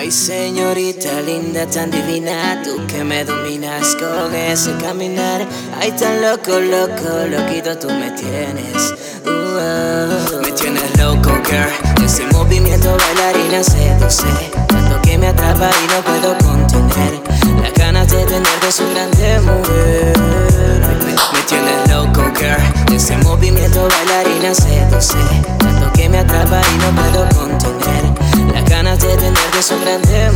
Ay, señorita linda, tan divina, tú que me dominas con ese caminar. Ay, tan loco, loco, loquito tú me tienes. Uh, me tienes loco, girl. Ese movimiento bailarina seduce. Tanto que me atrapa y no puedo contener. Las ganas de tenerte su grande mujer. Me, tienes loco, girl. Ese movimiento bailarina seduce. Tanto que me atrapa y no puedo contener. Son grande.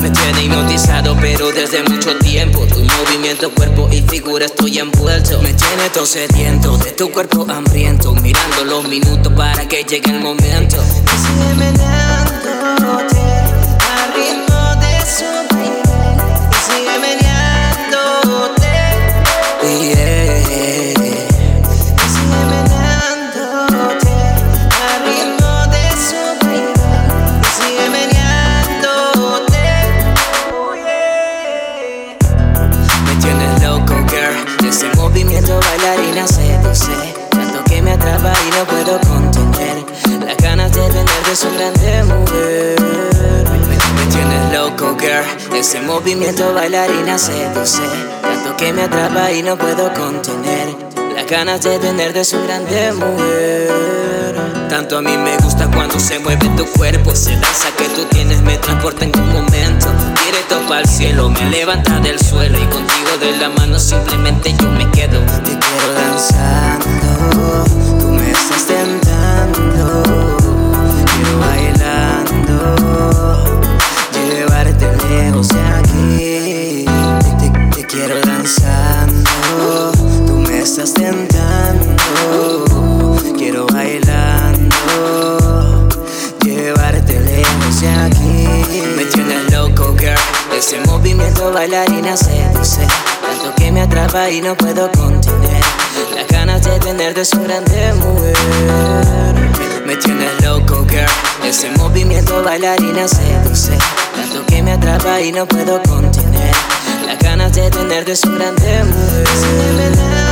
Me tiene hipnotizado, pero desde mucho tiempo. Tu movimiento, cuerpo y figura estoy envuelto. Me tiene todo sediento de tu cuerpo hambriento. Mirando los minutos para que llegue el momento. Mujer Me tienes loco, girl. Ese movimiento bailarina seduce Tanto que me atrapa y no puedo contener Las ganas de tenerte su grande mujer. Tanto a mí me gusta cuando se mueve tu cuerpo Ese danza que tú tienes me transporta en un momento. Directo para el cielo, me levanta del suelo Y contigo de la mano simplemente yo me quedo Ese movimiento bailarina seduce Tanto que me atrapa y no puedo contener. Las ganas de tener de su grande mujer. Me tienes loco, girl. Ese movimiento bailarina seduce Tanto me y no puedo contener. Las ganas de tener de su grande mujer